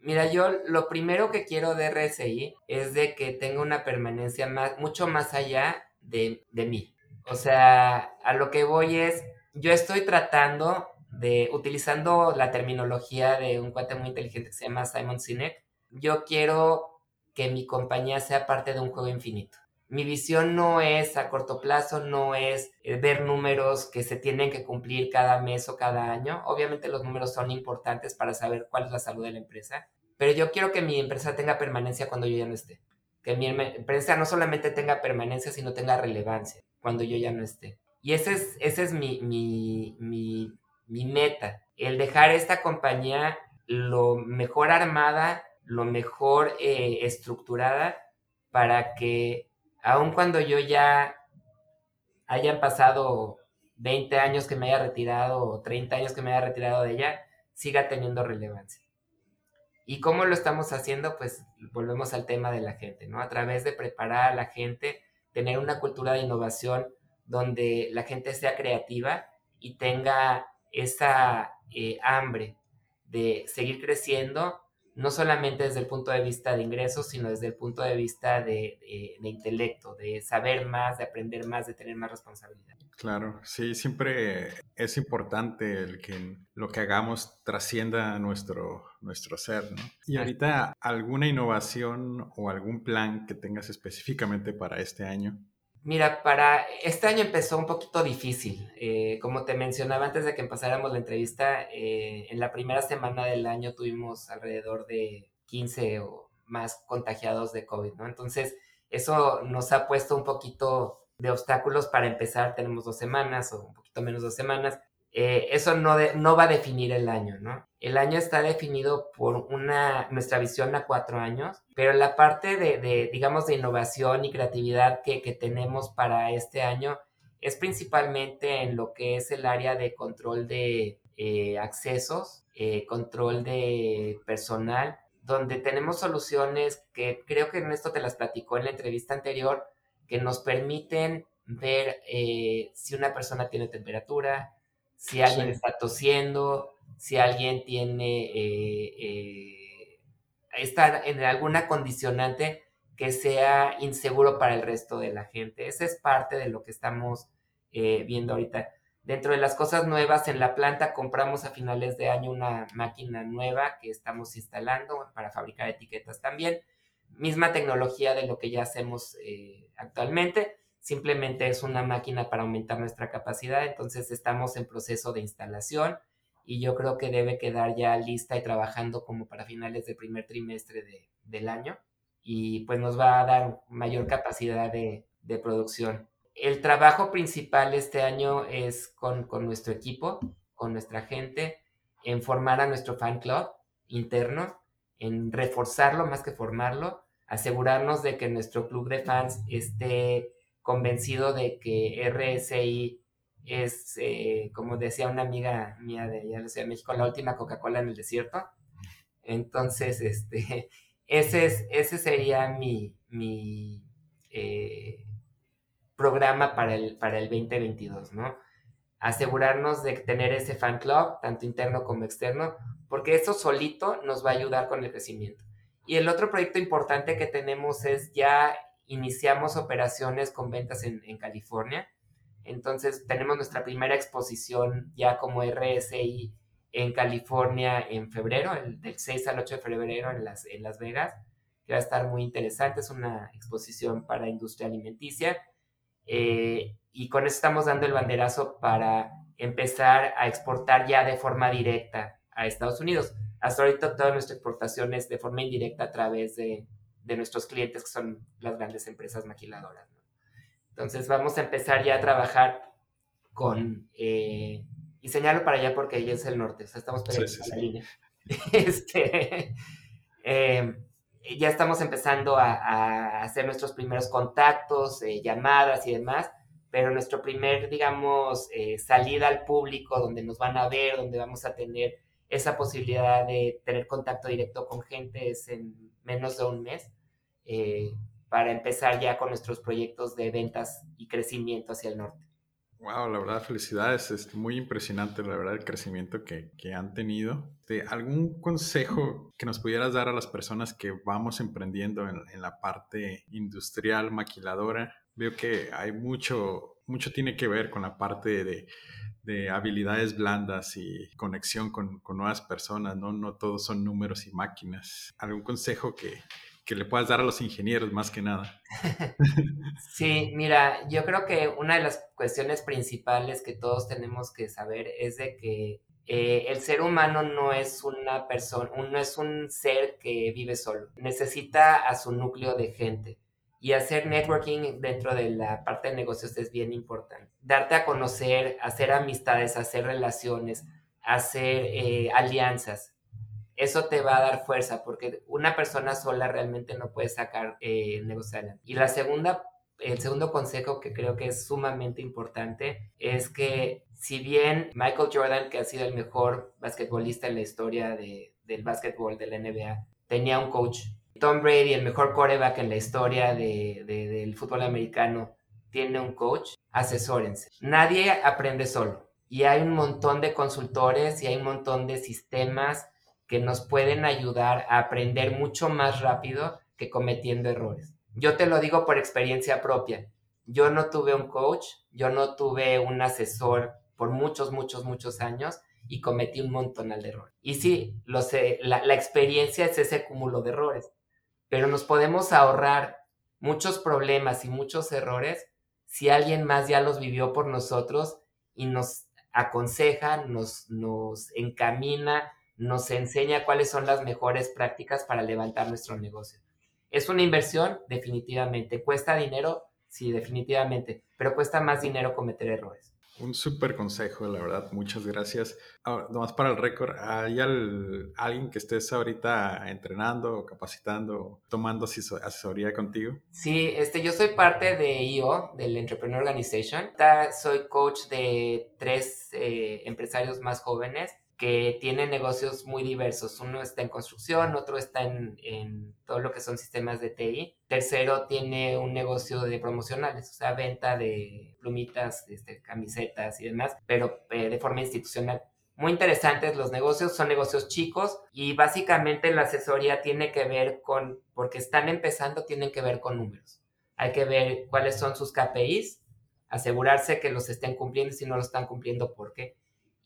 Mira, yo lo primero que quiero de RSI es de que tenga una permanencia más, mucho más allá de, de mí. O sea, a lo que voy es yo estoy tratando de, utilizando la terminología de un cuate muy inteligente que se llama Simon Sinek, yo quiero que mi compañía sea parte de un juego infinito. Mi visión no es a corto plazo, no es eh, ver números que se tienen que cumplir cada mes o cada año. Obviamente los números son importantes para saber cuál es la salud de la empresa, pero yo quiero que mi empresa tenga permanencia cuando yo ya no esté. Que mi empresa no solamente tenga permanencia, sino tenga relevancia cuando yo ya no esté. Y ese es, ese es mi, mi, mi, meta, el dejar esta compañía lo mejor armada, lo mejor eh, estructurada para que aun cuando yo ya hayan pasado 20 años que me haya retirado o 30 años que me haya retirado de ella, siga teniendo relevancia. ¿Y cómo lo estamos haciendo? Pues volvemos al tema de la gente, ¿no? A través de preparar a la gente, tener una cultura de innovación donde la gente sea creativa y tenga esa eh, hambre de seguir creciendo, no solamente desde el punto de vista de ingresos, sino desde el punto de vista de, intelecto, de saber más, de aprender más, de tener más responsabilidad. Claro, sí, siempre es importante el que lo que hagamos trascienda nuestro, nuestro ser, ¿no? Y ahorita, ¿alguna innovación o algún plan que tengas específicamente para este año? Mira, para este año empezó un poquito difícil. Eh, como te mencionaba antes de que empezáramos la entrevista, eh, en la primera semana del año tuvimos alrededor de 15 o más contagiados de COVID, ¿no? Entonces, eso nos ha puesto un poquito de obstáculos para empezar. Tenemos dos semanas o un poquito menos dos semanas. Eh, eso no, no va a definir el año, ¿no? El año está definido por una, nuestra visión a cuatro años, pero la parte de, digamos, de innovación y creatividad que, tenemos para este año es principalmente en lo que es el área de control de eh, accesos, eh, control de personal, donde tenemos soluciones que creo que esto te las platicó en la entrevista anterior, que nos permiten ver si una persona tiene temperatura, si alguien está tosiendo, si alguien tiene, eh, eh, está en alguna condicionante que sea inseguro para el resto de la gente. Esa es parte de lo que estamos eh, viendo ahorita. Dentro de las cosas nuevas en la planta compramos a finales de año una máquina nueva que estamos instalando para fabricar etiquetas también. Misma tecnología de lo que ya hacemos actualmente simplemente es una máquina para aumentar nuestra capacidad, entonces estamos en proceso de instalación y yo creo que debe quedar ya lista y trabajando como para finales del primer trimestre del año y pues nos va a dar mayor capacidad de, producción. El trabajo principal este año es con, con nuestro equipo, con nuestra gente, en formar a nuestro fan club interno, en reforzarlo más que formarlo, asegurarnos de que nuestro club de fans esté convencido de que RSI es, eh, como decía una amiga mía de allá de México, la última Coca-Cola en el desierto. Entonces, este, ese, es, ese sería mi, mi eh, programa para el, para el 2022, ¿no? Asegurarnos de tener ese fan club, tanto interno como externo, porque eso solito nos va a ayudar con el crecimiento. Y el otro proyecto importante que tenemos es ya iniciamos operaciones con ventas en, California. Entonces tenemos nuestra primera exposición ya como RSI en California en febrero, el, del 6 al 8 de febrero en Las, en Las Vegas, que va a estar muy interesante. Es una exposición para industria alimenticia. Eh, y con eso estamos dando el banderazo para empezar a exportar ya de forma directa a Estados Unidos. Hasta ahorita toda nuestra exportación es de forma indirecta a través de, de nuestros clientes, que son las grandes empresas maquiladoras. Entonces vamos a empezar ya a trabajar con, eh, y señalo para allá porque ahí es el norte, o sea, estamos pegando la línea. Este, eh, ya estamos empezando a, hacer nuestros primeros contactos, eh, llamadas y demás, pero nuestro primer, digamos, salida al público, donde nos van a ver, donde vamos a tener esa posibilidad de tener contacto directo con gente es en menos de un mes. Eh, para empezar ya con nuestros proyectos de ventas y crecimiento hacia el norte. Wow, la verdad, felicidades. Es muy impresionante, la verdad, el crecimiento que, que han tenido. ¿Algún consejo que nos pudieras dar a las personas que vamos emprendiendo en, en, la parte industrial, maquiladora? Veo que hay mucho, mucho tiene que ver con la parte de, de habilidades blandas y conexión con, con nuevas personas, ¿no? No todos son números y máquinas. ¿Algún consejo que, que le puedas dar a los ingenieros más que nada. Sí, mira, yo creo que una de las cuestiones principales que todos tenemos que saber es de que eh, el ser humano no es una persona, no es un ser que vive solo, necesita a su núcleo de gente. Y hacer networking dentro de la parte de negocios es bien importante. Darte a conocer, hacer amistades, hacer relaciones, hacer eh, alianzas eso te va a dar fuerza porque una persona sola realmente no puede sacar eh, negocio Y la segunda, el segundo consejo que creo que es sumamente importante es que si bien Michael Jordan, que ha sido el mejor basquetbolista en la historia de, del básquetbol de la NBA, tenía un coach, Tom Brady, el mejor quarterback en la historia de, del fútbol americano, tiene un coach, asesórense. Nadie aprende solo. Y hay un montón de consultores y hay un montón de sistemas que nos pueden ayudar a aprender mucho más rápido que cometiendo errores. Yo te lo digo por experiencia propia. Yo no tuve un coach, yo no tuve un asesor por muchos, muchos, muchos años y cometí un montón de errores. Y sí, lo sé, la, experiencia es ese cúmulo de errores, pero nos podemos ahorrar muchos problemas y muchos errores si alguien más ya los vivió por nosotros y nos aconseja, nos, nos encamina, nos enseña cuáles son las mejores prácticas para levantar nuestro negocio. ¿Es una inversión? Definitivamente. ¿Cuesta dinero? Sí, definitivamente. Pero cuesta más dinero cometer errores. Un súper consejo, la verdad. Muchas gracias. Ahora, nomás para el récord, ¿hay alguien que estés ahorita entrenando, capacitando, tomando asesoría contigo? Sí, este, yo soy parte de IO, del Entrepreneur Organization. Soy coach de tres eh, empresarios más jóvenes que tiene negocios muy diversos. Uno está en construcción, otro está en, en, todo lo que son sistemas de TI. Tercero tiene un negocio de promocionales, o sea, venta de plumitas, este, camisetas y demás, pero eh, de forma institucional. Muy interesantes los negocios, son negocios chicos y básicamente la asesoría tiene que ver con, porque están empezando, tienen que ver con números. Hay que ver cuáles son sus KPIs, asegurarse que los estén cumpliendo y si no lo están cumpliendo, ¿por qué?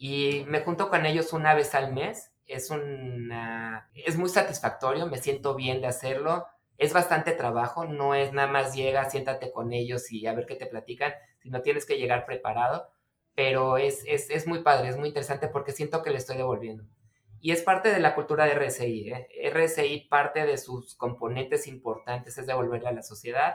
Y me junto con ellos una vez al mes. Es, una, es muy satisfactorio, me siento bien de hacerlo. Es bastante trabajo, no es nada más llega, siéntate con ellos y a ver qué te platican, sino tienes que llegar preparado. Pero es, es, es muy padre, es muy interesante porque siento que le estoy devolviendo. Y es parte de la cultura de RSI. ¿eh? RSI, parte de sus componentes importantes es devolverle a la sociedad.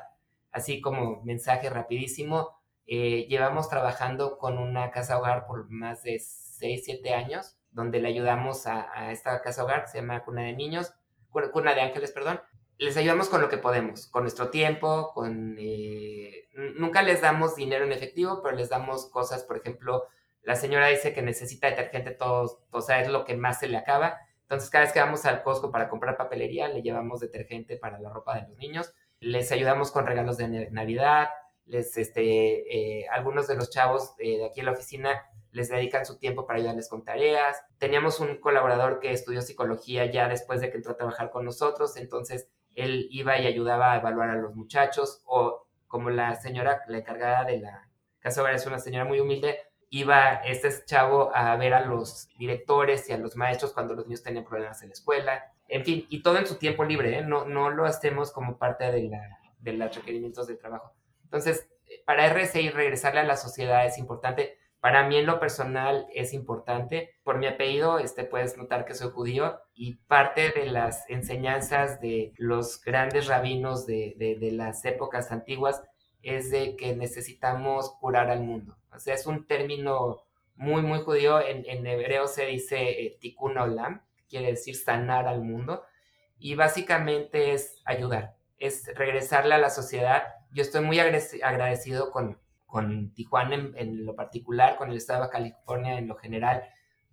Así como mensaje rapidísimo, eh, llevamos trabajando con una casa hogar por más de 6, 7 años, donde le ayudamos a, esta casa hogar, que se llama Cuna de Niños, Cuna de Ángeles, perdón. Les ayudamos con lo que podemos, con nuestro tiempo, con... Eh, nunca les damos dinero en efectivo, pero les damos cosas, por ejemplo, la señora dice que necesita detergente, todo, o sea, es lo que más se le acaba. Entonces, cada vez que vamos al Costco para comprar papelería, le llevamos detergente para la ropa de los niños. Les ayudamos con regalos de Navidad, les, este, eh, algunos de los chavos de aquí en la oficina les dedican su tiempo para ayudarles con tareas. Teníamos un colaborador que estudió psicología ya después de que entró a trabajar con nosotros, entonces él iba y ayudaba a evaluar a los muchachos o como la señora, la encargada de la casa hogar es una señora muy humilde, iba este chavo a ver a los directores y a los maestros cuando los niños tenían problemas en la escuela, en fin, y todo en su tiempo libre, ¿eh? no, no lo hacemos como parte de, la, de los requerimientos de trabajo. Entonces, para RCI regresarle a la sociedad es importante. Para mí en lo personal es importante. Por mi apellido, este, puedes notar que soy judío y parte de las enseñanzas de los grandes rabinos de, de, las épocas antiguas es de que necesitamos curar al mundo. O sea, es un término muy, muy judío. En, en hebreo se dice eh, tikkun olam, quiere decir sanar al mundo. Y básicamente es ayudar, es regresarle a la sociedad yo estoy muy agradecido con, con Tijuana en, lo particular, con el estado de California en lo general,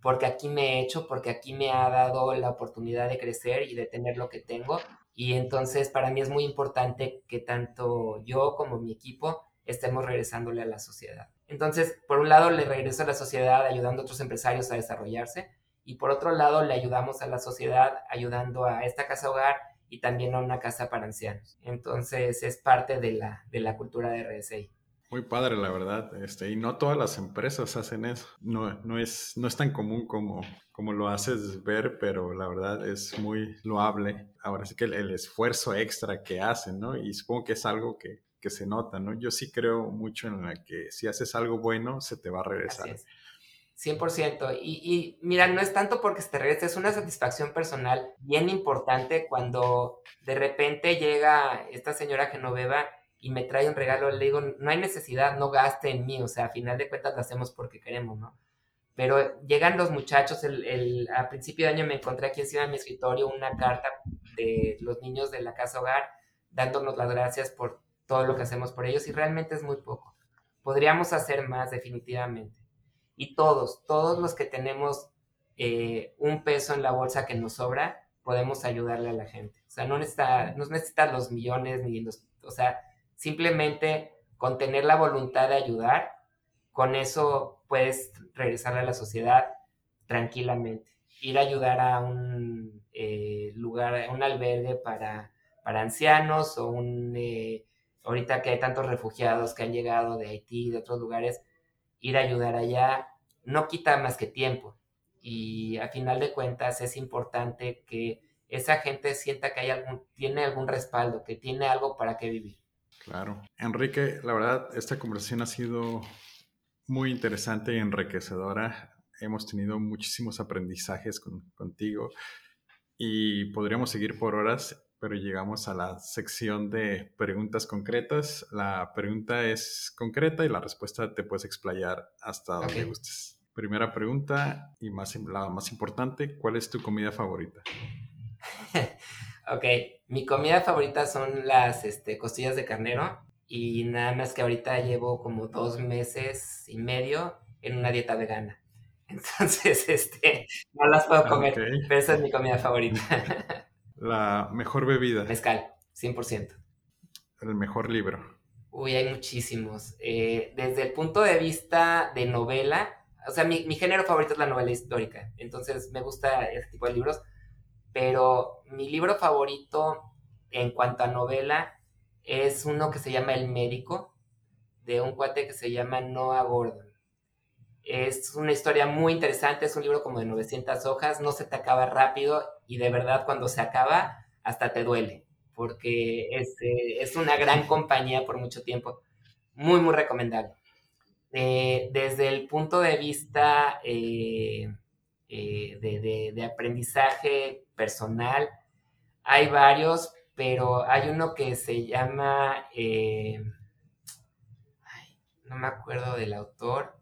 porque aquí me he hecho, porque aquí me ha dado la oportunidad de crecer y de tener lo que tengo. Y entonces para mí es muy importante que tanto yo como mi equipo estemos regresándole a la sociedad. Entonces, por un lado, le regreso a la sociedad ayudando a otros empresarios a desarrollarse y por otro lado, le ayudamos a la sociedad ayudando a esta casa hogar y también a una casa para ancianos. Entonces es parte de la, de la cultura de RSI. Muy padre, la verdad. Este, y no todas las empresas hacen eso. No, no, es, no es tan común como, como lo haces ver, pero la verdad es muy loable. Ahora sí que el, esfuerzo extra que hacen, ¿no? Y supongo que es algo que, que, se nota, ¿no? Yo sí creo mucho en la que si haces algo bueno, se te va a regresar. 100%. Y, y mira, no es tanto porque se te regrese, es una satisfacción personal bien importante cuando de repente llega esta señora Genoveva y me trae un regalo, le digo, no hay necesidad, no gaste en mí, o sea, a final de cuentas lo hacemos porque queremos, ¿no? Pero llegan los muchachos, el, el, a principio de año me encontré aquí encima de mi escritorio una carta de los niños de la casa hogar dándonos las gracias por todo lo que hacemos por ellos y realmente es muy poco. Podríamos hacer más definitivamente y todos, todos los que tenemos eh, un peso en la bolsa que nos sobra, podemos ayudarle a la gente. O sea, no necesita, no necesita los millones ni los, o sea, simplemente con tener la voluntad de ayudar, con eso puedes regresar a la sociedad tranquilamente. Ir a ayudar a un eh, lugar, a un albergue para, para ancianos o un, eh, ahorita que hay tantos refugiados que han llegado de Haití y de otros lugares, ir a ayudar allá no quita más que tiempo. Y a final de cuentas es importante que esa gente sienta que hay algún, tiene algún respaldo, que tiene algo para qué vivir. Claro. Enrique, la verdad, esta conversación ha sido muy interesante y enriquecedora. Hemos tenido muchísimos aprendizajes contigo y podríamos seguir por horas pero llegamos a la sección de preguntas concretas. La pregunta es concreta y la respuesta te puedes explayar hasta donde gustes. Primera pregunta y más, la más importante, ¿cuál es tu comida favorita? ok, mi comida favorita son las este, costillas de carnero y nada más que ahorita llevo como dos meses y medio en una dieta vegana. Entonces, este, no las puedo comer, pero esa es mi comida favorita. La mejor bebida. Mezcal, 100%. El mejor libro. Uy, hay muchísimos. Eh, desde el punto de vista de novela, o sea, mi, mi, género favorito es la novela histórica, entonces me gusta ese tipo de libros, pero mi libro favorito en cuanto a novela es uno que se llama El médico, de un cuate que se llama Noah Gordon. Es una historia muy interesante, es un libro como de 900 hojas, no se te acaba rápido y de verdad cuando se acaba hasta te duele, porque es, eh, es una gran compañía por mucho tiempo. Muy, muy recomendable. Eh, desde el punto de vista eh, de, de, aprendizaje personal, hay varios, pero hay uno que se llama, no me acuerdo del autor,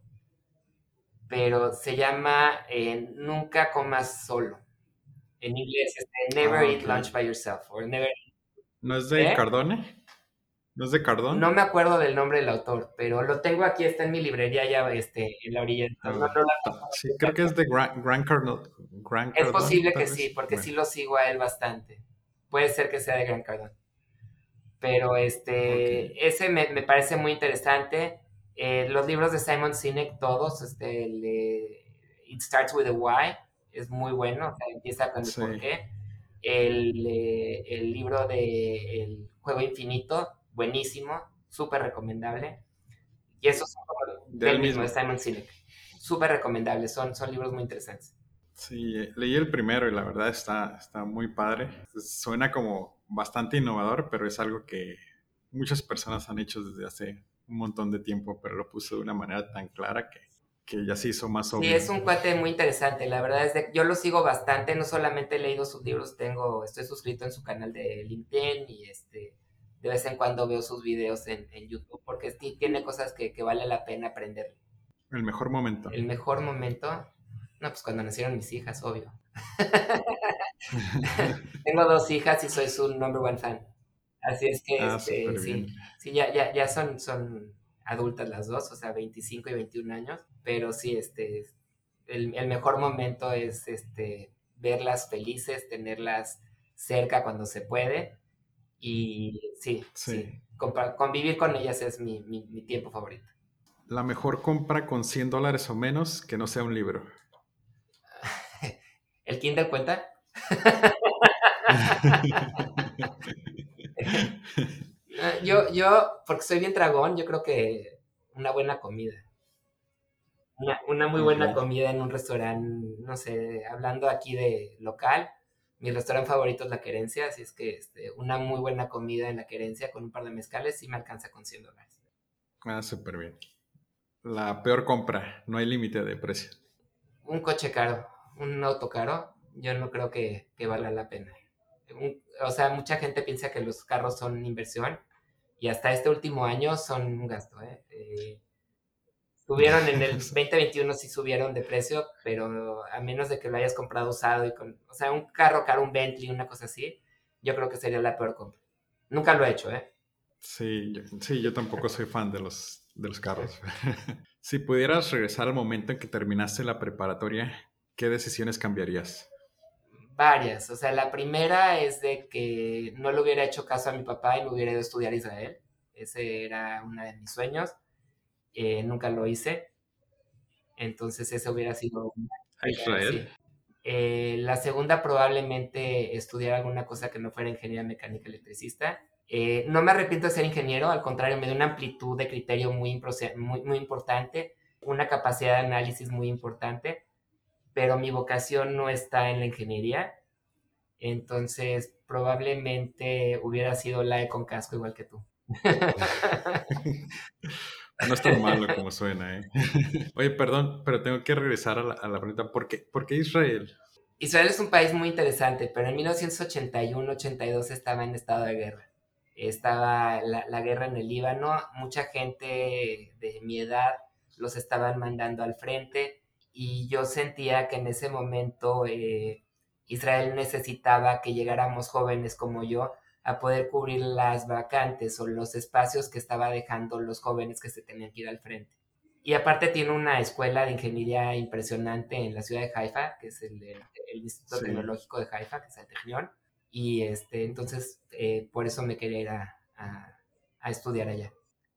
pero se llama eh, Nunca comas solo. En inglés es Never ah, Eat Lunch by Yourself. ¿No es de ¿Eh? Cardone? ¿No es de Cardone? No me acuerdo del nombre del autor, pero lo tengo aquí, está en mi librería ya este, en la orilla. Ah, sí, creo que es de Grant, Cardone. Es posible que sí, porque sí lo sigo a él bastante. Puede ser que sea de Grant Cardone. Pero este, ese me, me parece muy interesante. Eh, los libros de Simon Sinek, todos, este, el It Starts with a Why, es muy bueno, empieza con el por qué. El, eh, el, libro de El Juego Infinito, buenísimo, súper recomendable. Y esos son del, mismo, de Simon Sinek. Súper recomendables, son, son libros muy interesantes. Sí, leí el primero y la verdad está, está muy padre. Suena como bastante innovador, pero es algo que muchas personas han hecho desde hace un montón de tiempo, pero lo puso de una manera tan clara que, que ya se hizo más obvio. Sí, es un cuate muy interesante. La verdad es que yo lo sigo bastante. No solamente he leído sus libros, tengo, estoy suscrito en su canal de LinkedIn y este, de vez en cuando veo sus videos en, en YouTube porque tiene cosas que, que, vale la pena aprender. El mejor momento. El mejor momento. No, pues cuando nacieron mis hijas, obvio. tengo dos hijas y soy su number one fan. Así es que, ah, este, sí, sí, ya, ya, ya son, son adultas las dos, o sea, 25 y 21 años, pero sí, este, el, el mejor momento es, este, verlas felices, tenerlas cerca cuando se puede, y sí, sí, convivir con ellas es mi, mi, mi tiempo favorito. La mejor compra con 100 dólares o menos que no sea un libro. ¿El Kindle cuenta? Ah, yo, yo, porque soy bien dragón, yo creo que una buena comida. Una, muy buena comida en un restaurante, no sé, hablando aquí de local, mi restaurante favorito es La Querencia, así es que este, una muy buena comida en La Querencia con un par de mezcales sí me alcanza con 100 dólares. Ah, súper bien. La peor compra, no hay límite de precio. Un coche caro, un auto caro, yo no creo que, que valga la pena o sea, mucha gente piensa que los carros son inversión y hasta este último año son un gasto. ¿eh? eh subieron en el 2021 sí subieron de precio, pero a menos de que lo hayas comprado usado y con, o sea, un carro caro, un Bentley, una cosa así, yo creo que sería la peor compra. Nunca lo he hecho, ¿eh? Sí, yo, sí, yo tampoco soy fan de los, de los carros. si pudieras regresar al momento en que terminaste la preparatoria, ¿qué decisiones cambiarías? Varias. O sea, la primera es de que no le hubiera hecho caso a mi papá y me hubiera ido a estudiar a Israel. Ese era uno de mis sueños. Eh, nunca lo hice. Entonces, ese hubiera sido. ¿A Israel? Eh, la segunda, probablemente estudiar alguna cosa que no fuera ingeniería mecánica electricista. Eh, no me arrepiento de ser ingeniero, al contrario, me dio una amplitud de criterio muy, muy, muy importante, una capacidad de análisis muy importante pero mi vocación no está en la ingeniería. Entonces, probablemente hubiera sido la de con casco igual que tú. No es tan malo como suena, ¿eh? Oye, perdón, pero tengo que regresar a la, pregunta. ¿Por qué, ¿Por qué Israel? Israel es un país muy interesante, pero en 1981-82 estaba en estado de guerra. Estaba la, la, guerra en el Líbano, mucha gente de mi edad los estaban mandando al frente y yo sentía que en ese momento eh, Israel necesitaba que llegáramos jóvenes como yo a poder cubrir las vacantes o los espacios que estaba dejando los jóvenes que se tenían que ir al frente. y aparte tiene una escuela de ingeniería impresionante en la ciudad de Haifa, que es el, el, Instituto Tecnológico de Haifa, que es el Tecnión. Y este, entonces, eh, por eso me quería ir a, a, estudiar allá.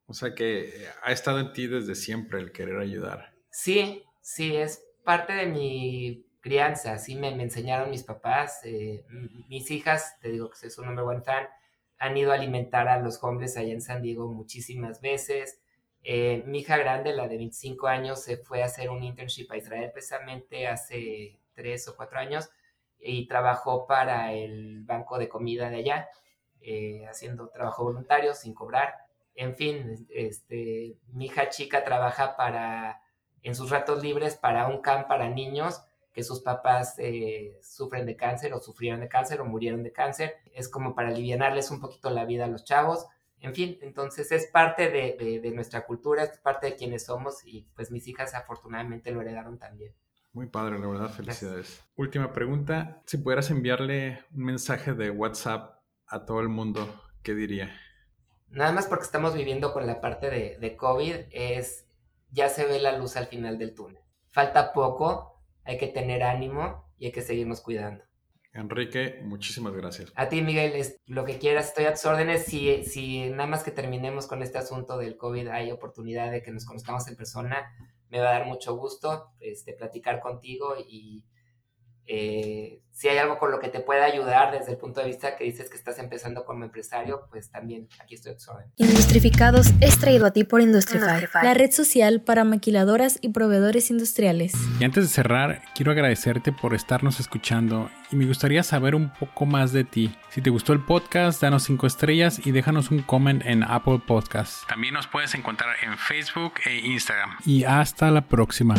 O sea que ha estado en ti desde siempre el querer ayudar. Sí, sí, es parte de mi crianza, así me, me enseñaron mis papás. Eh, mis hijas, te digo que soy su number one fan, han ido a alimentar a los hombres allá en San Diego muchísimas veces. Eh, mi hija grande, la de 25 años, se fue a hacer un internship a Israel precisamente hace tres o cuatro años y trabajó para el banco de comida de allá, eh, haciendo trabajo voluntario sin cobrar. En fin, este, mi hija chica trabaja para, en sus ratos libres para un camp para niños que sus papás eh, sufren de cáncer o sufrieron de cáncer o murieron de cáncer. Es como para aliviarles un poquito la vida a los chavos en fin, entonces es parte de, nuestra cultura, es parte de quienes somos y pues mis hijas afortunadamente lo heredaron también. Muy padre, la verdad, felicidades. Última pregunta, si pudieras enviarle un mensaje de WhatsApp a todo el mundo, ¿qué diría? Nada más porque estamos viviendo con la parte de, de COVID, es ya se ve la luz al final del túnel. Falta poco, hay que tener ánimo y hay que seguirnos cuidando. Enrique, muchísimas gracias. A ti, Miguel, es lo que quieras, estoy a tus órdenes. Si, si nada más que terminemos con este asunto del COVID hay oportunidad de que nos conozcamos en persona, me va a dar mucho gusto este, platicar contigo y eh, si hay algo con lo que te pueda ayudar desde el punto de vista que dices que estás empezando como empresario, pues también aquí estoy a. Industrificados es traído a ti por Industrify, la red social para maquiladoras y proveedores industriales. Y antes de cerrar, quiero agradecerte por estarnos escuchando y me gustaría saber un poco más de ti. Si te gustó el podcast, danos 5 estrellas y déjanos un comment en Apple Podcasts. También nos puedes encontrar en Facebook e Instagram. Y hasta la próxima.